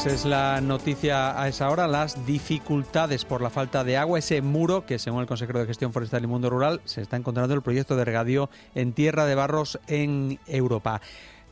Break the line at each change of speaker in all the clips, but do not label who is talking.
Pues es la noticia a esa hora, las dificultades por la falta de agua, ese muro que según el consejero de Gestión Forestal y Mundo Rural se está encontrando el proyecto de regadío en Tierra de Barros en Europa.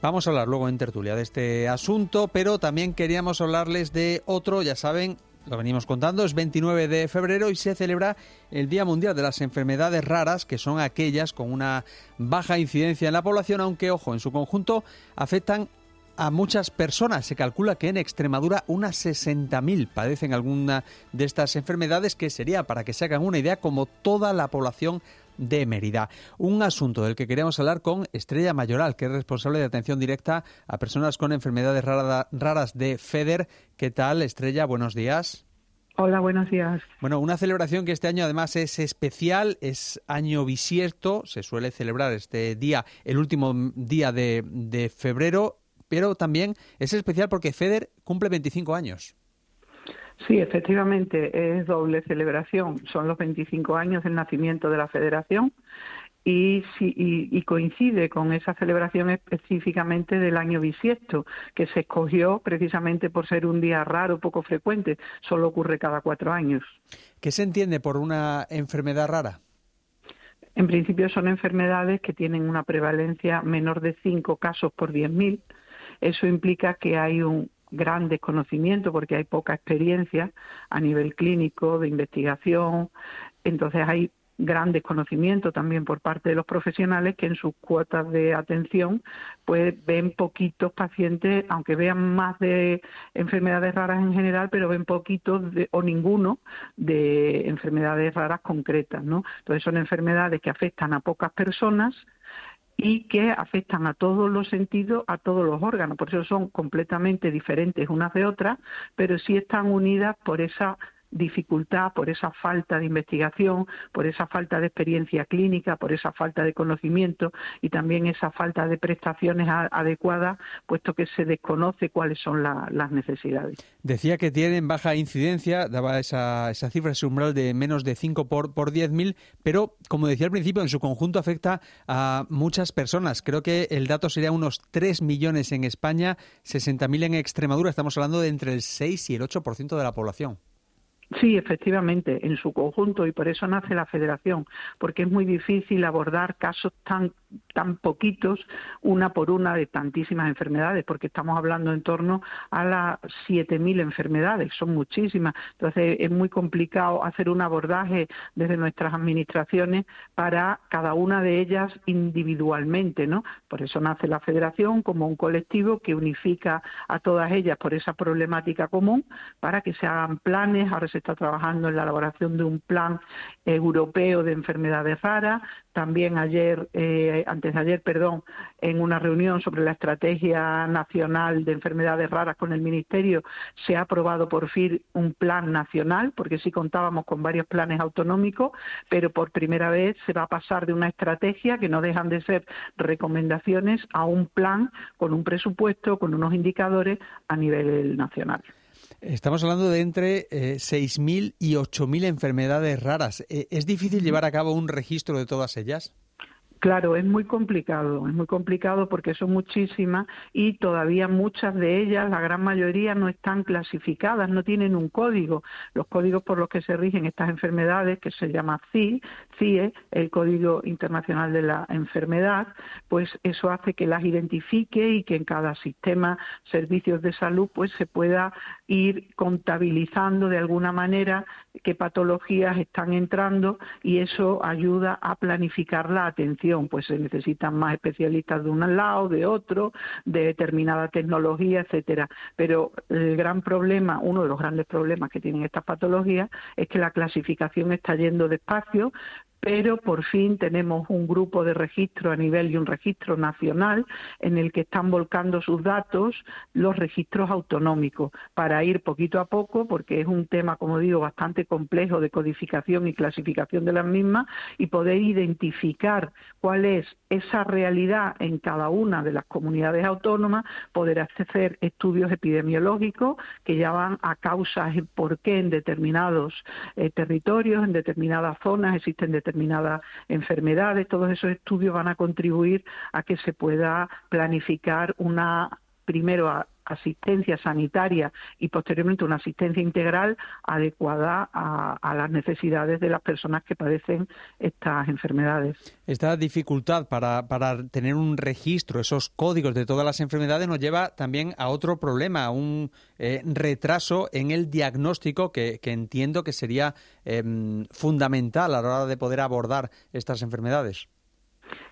Vamos a hablar luego en tertulia de este asunto, pero también queríamos hablarles de otro, ya saben, lo venimos contando, es 29 de febrero y se celebra el Día Mundial de las Enfermedades Raras, que son aquellas con una baja incidencia en la población, aunque, ojo, en su conjunto afectan a muchas personas. Se calcula que en Extremadura unas 60.000 padecen alguna de estas enfermedades, que sería, para que se hagan una idea, como toda la población de Mérida. Un asunto del que queremos hablar con Estrella Mayoral, que es responsable de atención directa a personas con enfermedades raras de FEDER. ¿Qué tal, Estrella? Buenos días.
Hola, buenos días.
Bueno, una celebración que este año además es especial, es año bisiesto, se suele celebrar este día, el último día de, de febrero pero también es especial porque FEDER cumple 25 años.
Sí, efectivamente, es doble celebración. Son los 25 años del nacimiento de la federación y, y, coincide con esa celebración específicamente del año bisiesto, que se escogió precisamente por ser un día raro, poco frecuente, solo ocurre cada cuatro años.
¿Qué se entiende por una enfermedad rara?
En principio son enfermedades que tienen una prevalencia menor de cinco casos por 10.000 eso implica que hay un gran desconocimiento porque hay poca experiencia a nivel clínico, de investigación, entonces hay gran desconocimiento también por parte de los profesionales que en sus cuotas de atención pues ven poquitos pacientes, aunque vean más de enfermedades raras en general, pero ven poquitos o ninguno de enfermedades raras concretas, ¿no? Entonces son enfermedades que afectan a pocas personas y que afectan a todos los sentidos, a todos los órganos. Por eso son completamente diferentes unas de otras, pero sí están unidas por esa dificultad, por esa falta de investigación, por esa falta de experiencia clínica, por esa falta de conocimiento y también esa falta de prestaciones adecuadas, puesto que se desconoce cuáles son las necesidades.
Decía que tienen baja incidencia, daba esa, esa cifra, ese umbral de menos de 5 por, por 10.000, pero como decía al principio, en su conjunto afecta a muchas personas. Creo que el dato sería unos 3 millones en España, 60.000 en Extremadura. Estamos hablando de entre el 6 y el 8% de la población.
Sí, efectivamente, en su conjunto y por eso nace la federación, porque es muy difícil abordar casos tan tan poquitos una por una de tantísimas enfermedades, porque estamos hablando en torno a las 7.000 enfermedades, son muchísimas. Entonces es muy complicado hacer un abordaje desde nuestras administraciones para cada una de ellas individualmente, ¿no? Por eso nace la federación como un colectivo que unifica a todas ellas por esa problemática común para que se hagan planes. Ahora se está trabajando en la elaboración de un plan europeo de enfermedades raras. También ayer, eh, antes de ayer, perdón, en una reunión sobre la estrategia nacional de enfermedades raras con el Ministerio, se ha aprobado por fin un plan nacional, porque sí contábamos con varios planes autonómicos, pero por primera vez se va a pasar de una estrategia que no dejan de ser recomendaciones a un plan con un presupuesto, con unos indicadores a nivel nacional.
Estamos hablando de entre eh, 6.000 y 8.000 enfermedades raras. Eh, ¿Es difícil llevar a cabo un registro de todas ellas?
Claro, es muy complicado, es muy complicado porque son muchísimas y todavía muchas de ellas, la gran mayoría, no están clasificadas, no tienen un código. Los códigos por los que se rigen estas enfermedades, que se llama CIE, CIE, el Código Internacional de la Enfermedad, pues eso hace que las identifique y que en cada sistema, servicios de salud, pues se pueda ir contabilizando de alguna manera qué patologías están entrando y eso ayuda a planificar la atención. Pues se necesitan más especialistas de un lado, de otro, de determinada tecnología, etcétera. Pero el gran problema, uno de los grandes problemas que tienen estas patologías es que la clasificación está yendo despacio, pero por fin tenemos un grupo de registro a nivel y un registro nacional en el que están volcando sus datos los registros autonómicos para ir poquito a poco, porque es un tema, como digo, bastante complejo de codificación y clasificación de las mismas y poder identificar cuál es esa realidad en cada una de las comunidades autónomas, poder hacer estudios epidemiológicos que ya van a causas por qué en determinados eh, territorios, en determinadas zonas existen determinados determinadas enfermedades. Todos esos estudios van a contribuir a que se pueda planificar una primero asistencia sanitaria y posteriormente una asistencia integral adecuada a, las necesidades de las personas que padecen estas enfermedades.
Esta dificultad para, para tener un registro, esos códigos de todas las enfermedades, nos lleva también a otro problema, un eh, retraso en el diagnóstico que, entiendo que sería em, fundamental a la hora de poder abordar estas enfermedades.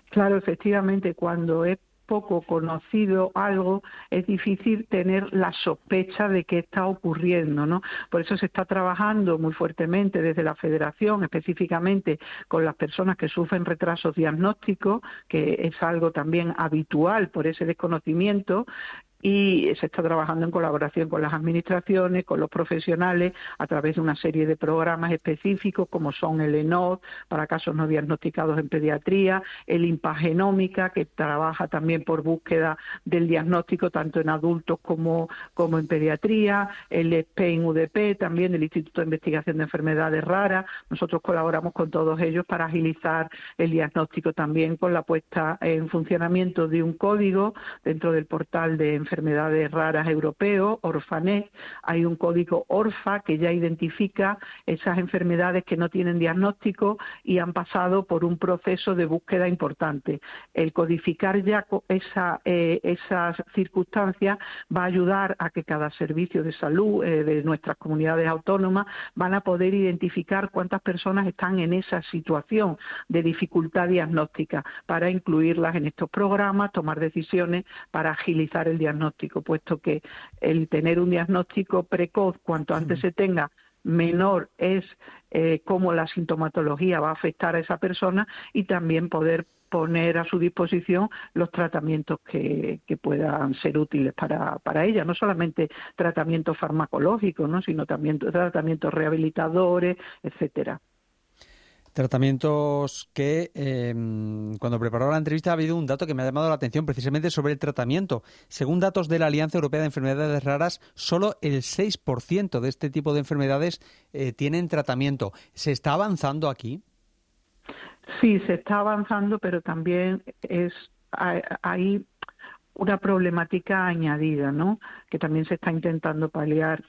Claro, efectivamente, cuando es poco conocido algo, es difícil tener la sospecha de que está ocurriendo, ¿no? Por eso se está trabajando muy fuertemente desde la Federación, específicamente con las personas que sufren retrasos diagnósticos, que es algo también habitual por ese desconocimiento, y se está trabajando en colaboración con las administraciones, con los profesionales, a través de una serie de programas específicos como son el ENOD para casos no diagnosticados en pediatría, el Impagenómica que trabaja también por búsqueda del diagnóstico tanto en adultos como, como en pediatría, el SPEIN UDP también del Instituto de Investigación de Enfermedades Raras. Nosotros colaboramos con todos ellos para agilizar el diagnóstico también con la puesta en funcionamiento de un código dentro del portal de enfermedades enfermedades raras europeo, Orfanet. Hay un código ORFA que ya identifica esas enfermedades que no tienen diagnóstico y han pasado por un proceso de búsqueda importante. El codificar ya eh, esas circunstancias va a ayudar a que cada servicio de salud eh, de nuestras comunidades autónomas van a poder identificar cuántas personas están en esa situación de dificultad diagnóstica para incluirlas en estos programas, tomar decisiones para agilizar el diagnóstico puesto que el tener un diagnóstico precoz, cuanto antes se tenga, menor es eh, cómo la sintomatología va a afectar a esa persona y también poder poner a su disposición los tratamientos que, puedan ser útiles para, para ella, no solamente tratamientos farmacológicos, ¿no? sino también tratamientos rehabilitadores, etcétera.
Tratamientos que, em, cuando preparaba la entrevista, ha habido un dato que me ha llamado la atención precisamente sobre el tratamiento. Según datos de la Alianza Europea de Enfermedades Raras, solo el 6% de este tipo de enfermedades eh, tienen tratamiento. ¿Se está avanzando aquí?
Sí, se está avanzando, pero también es hay una problemática añadida, ¿no? Que también se está intentando paliar.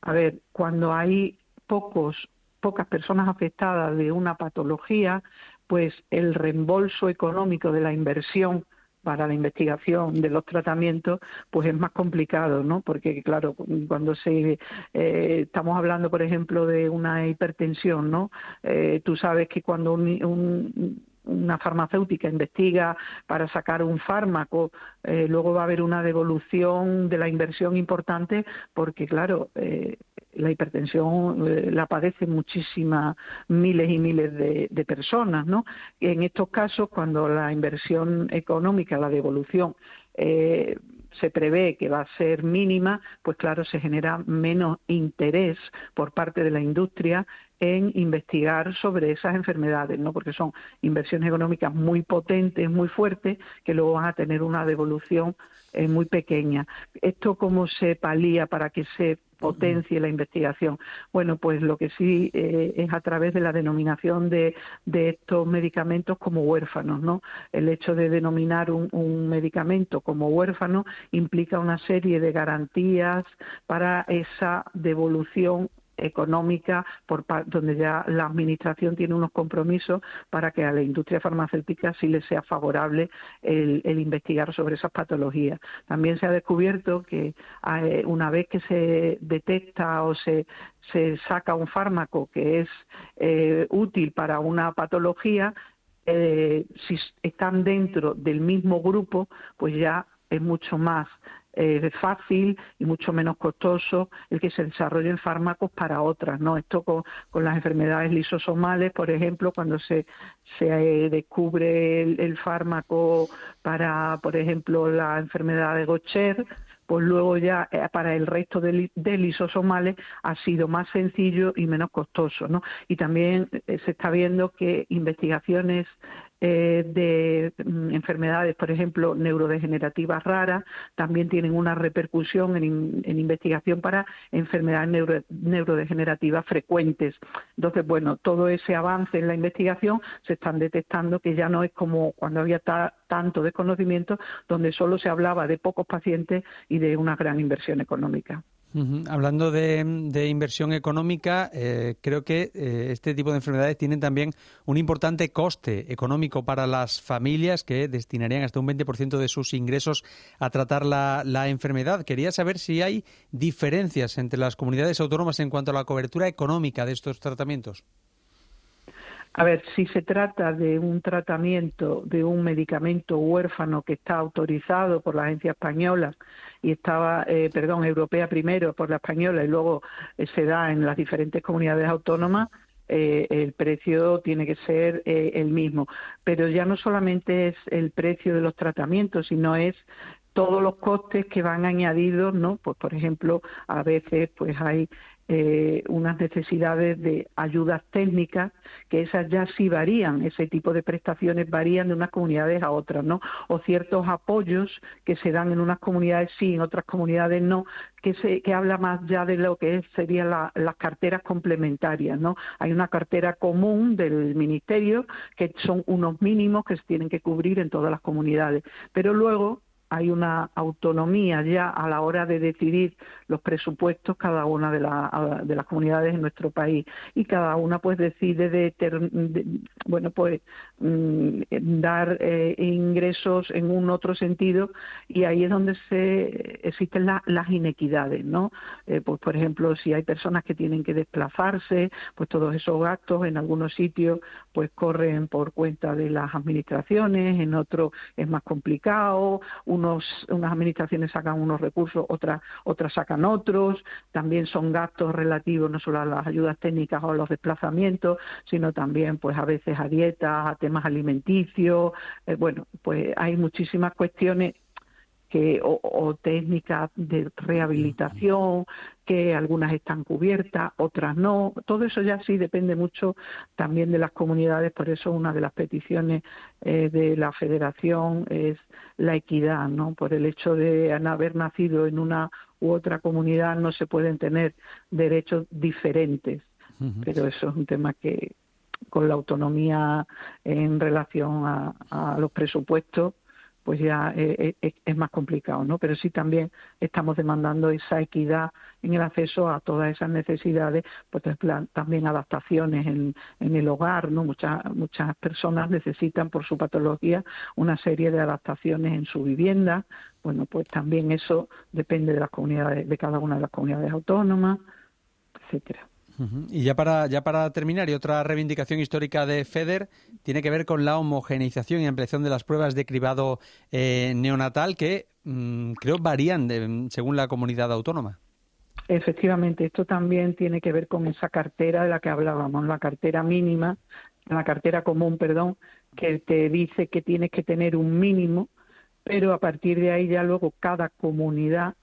A ver, cuando hay pocos pocas personas afectadas de una patología, pues el reembolso económico de la inversión para la investigación de los tratamientos, pues es más complicado, ¿no? Porque, claro, cuando se eh, estamos hablando, por ejemplo, de una hipertensión, ¿no? Eh, tú sabes que cuando un, una farmacéutica investiga para sacar un fármaco, eh, luego va a haber una devolución de la inversión importante porque, claro, eh, la hipertensión eh, la padecen muchísimas miles y miles de, personas, ¿no? En estos casos, cuando la inversión económica, la devolución, eh, se prevé que va a ser mínima, pues claro, se genera menos interés por parte de la industria en investigar sobre esas enfermedades, ¿no? Porque son inversiones económicas muy potentes, muy fuertes, que luego van a tener una devolución eh, muy pequeña. ¿Esto cómo se palía para que se potencie la investigación? Bueno, pues lo que sí eh, es a través de la denominación de, estos medicamentos como huérfanos, ¿no? El hecho de denominar un, un medicamento como huérfano implica una serie de garantías para esa devolución económica por donde ya la administración tiene unos compromisos para que a la industria farmacéutica sí le sea favorable el, investigar sobre esas patologías. También se ha descubierto que eh, una vez que se detecta o se, se saca un fármaco que es eh, útil para una patología, eh, si están dentro del mismo grupo, pues ya es mucho más eh, fácil y mucho menos costoso el que se desarrollen fármacos para otras, ¿no? Esto con, las enfermedades lisosomales, por ejemplo, cuando se, se eh, descubre el, fármaco para, por ejemplo, la enfermedad de Gaucher, pues luego ya eh, para el resto de, lisosomales ha sido más sencillo y menos costoso, ¿no? Y también eh, se está viendo que investigaciones eh, de mm, enfermedades, por ejemplo, neurodegenerativas raras, también tienen una repercusión en, investigación para enfermedades neurodegenerativas frecuentes. Entonces, bueno, todo ese avance en la investigación se están detectando que ya no es como cuando había tanto desconocimiento, donde solo se hablaba de pocos pacientes y de una gran inversión económica.
Hablando de, inversión económica, eh, creo que eh, este tipo de enfermedades tienen también un importante coste económico para las familias que destinarían hasta un 20% de sus ingresos a tratar la, la, enfermedad. Quería saber si hay diferencias entre las comunidades autónomas en cuanto a la cobertura económica de estos tratamientos.
A ver, si se trata de un tratamiento de un medicamento huérfano que está autorizado por la agencia española y estaba, eh, perdón, europea primero por la española y luego eh, se da en las diferentes comunidades autónomas, eh, el precio tiene que ser el mismo. Pero ya no solamente es el precio de los tratamientos, sino es todos los costes que van añadidos, ¿no? Pues por ejemplo, a veces pues hay eh, unas necesidades de ayudas técnicas, que esas ya sí varían, ese tipo de prestaciones varían de unas comunidades a otras, ¿no? O ciertos apoyos que se dan en unas comunidades sí, en otras comunidades no, que, se, que habla más ya de lo que serían las carteras complementarias, ¿no? Hay una cartera común del Ministerio que son unos mínimos que se tienen que cubrir en todas las comunidades, pero luego hay una autonomía ya a la hora de decidir los presupuestos cada una de, de las comunidades en nuestro país. Y cada una pues decide de, bueno pues mm, dar eh, ingresos en un otro sentido. Y ahí es donde se existen las inequidades no eh, pues por ejemplo si hay personas que tienen que desplazarse pues todos esos gastos en algunos sitios pues corren por cuenta de las administraciones en otros es más complicado unas administraciones sacan unos recursos, otras, otras sacan otros, también son gastos relativos no solo a las ayudas técnicas o a los desplazamientos, sino también pues a veces a dietas, a temas alimenticios, eh, bueno, pues hay muchísimas cuestiones que, o, técnicas de rehabilitación, que algunas están cubiertas, otras no. Todo eso ya sí depende mucho también de las comunidades, por eso una de las peticiones eh, de la Federación es la equidad, ¿no? Por el hecho de haber nacido en una u otra comunidad no se pueden tener derechos diferentes, pero eso es un tema que con la autonomía en relación a los presupuestos pues ya eh, eh, es, más complicado, ¿no? Pero sí también estamos demandando esa equidad en el acceso a todas esas necesidades, pues también adaptaciones en, en el hogar, ¿no? Muchas muchas personas necesitan por su patología una serie de adaptaciones en su vivienda, bueno, pues también eso depende de las comunidades, de cada una de las comunidades autónomas, etcétera.
Y ya para, ya para terminar, y otra reivindicación histórica de FEDER tiene que ver con la homogeneización y ampliación de las pruebas de cribado eh, neonatal que mm, creo varían según la comunidad autónoma.
Efectivamente, esto también tiene que ver con esa cartera de la que hablábamos, la cartera mínima, la cartera común, perdón, que te dice que tienes que tener un mínimo, pero a partir de ahí ya luego cada comunidad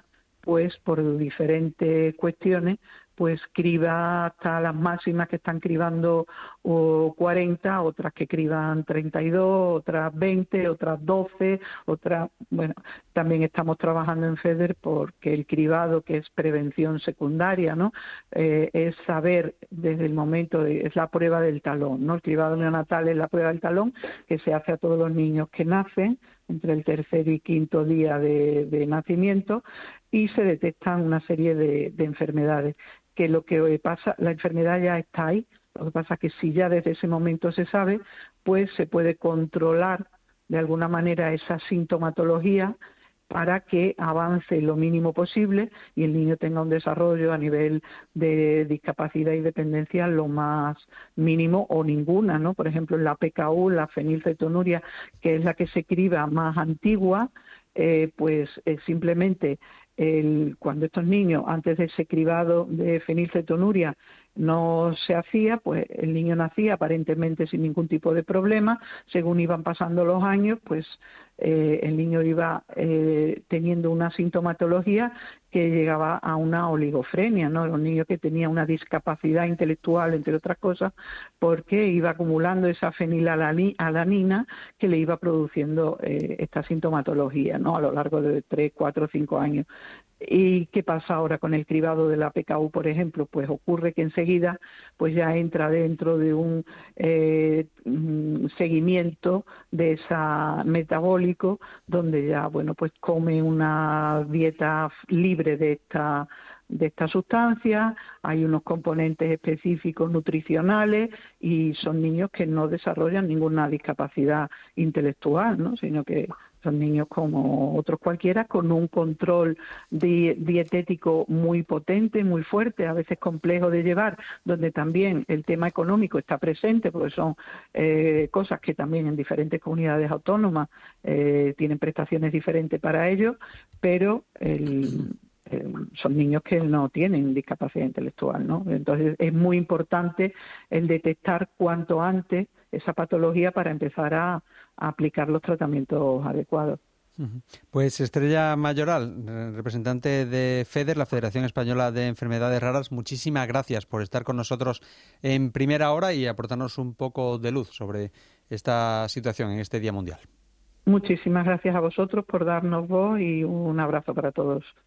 pues por diferentes cuestiones pues criba hasta las máximas que están cribando o 40, otras que criban 32, otras 20, otras 12, otras, bueno, también estamos trabajando en FEDER porque el cribado, que es prevención secundaria, ¿no? Eh, es saber desde el momento, de, es la prueba del talón, ¿no? El cribado neonatal es la prueba del talón que se hace a todos los niños que nacen entre el tercer y quinto día de, nacimiento y se detectan una serie de enfermedades que lo que pasa, la enfermedad ya está ahí, lo que pasa es que si ya desde ese momento se sabe, pues se puede controlar de alguna manera esa sintomatología para que avance lo mínimo posible y el niño tenga un desarrollo a nivel de discapacidad y dependencia lo más mínimo o ninguna, ¿no? Por ejemplo, la PKU, la fenilcetonuria, que es la que se criba más antigua, eh, pues eh, simplemente el, cuando estos niños, antes de ese cribado de fenilcetonuria, no se hacía, pues el niño nacía aparentemente sin ningún tipo de problema. Según iban pasando los años, pues eh, el niño iba eh, teniendo una sintomatología que llegaba a una oligofrenia, ¿no? Un niño que tenía una discapacidad intelectual, entre otras cosas, porque iba acumulando esa fenilalanina que le iba produciendo eh, esta sintomatología. A lo largo de tres, cuatro, cinco años. ¿Y qué pasa ahora con el cribado de la PKU, por ejemplo? Pues ocurre que enseguida pues ya entra dentro de un mm, seguimiento de esa donde ya bueno pues come una dieta libre de esta de esta sustancia, hay unos componentes específicos nutricionales y son niños que no desarrollan ninguna discapacidad intelectual, ¿no? sino que son niños como otros cualquiera con un control dietético muy potente, muy fuerte, a veces complejo de llevar, donde también el tema económico está presente, porque son eh, cosas que también en diferentes comunidades autónomas eh, tienen prestaciones diferentes para ellos, pero son niños que no tienen discapacidad intelectual, ¿no? Entonces es muy importante el detectar cuanto antes esa patología para empezar a, aplicar los tratamientos adecuados.
Pues Estrella Mayoral, representante de FEDER, la Federación Española de Enfermedades Raras, muchísimas gracias por estar con nosotros en primera hora y aportarnos un poco de luz sobre esta situación en este Día Mundial.
Muchísimas gracias a vosotros por darnos voz y un abrazo para todos.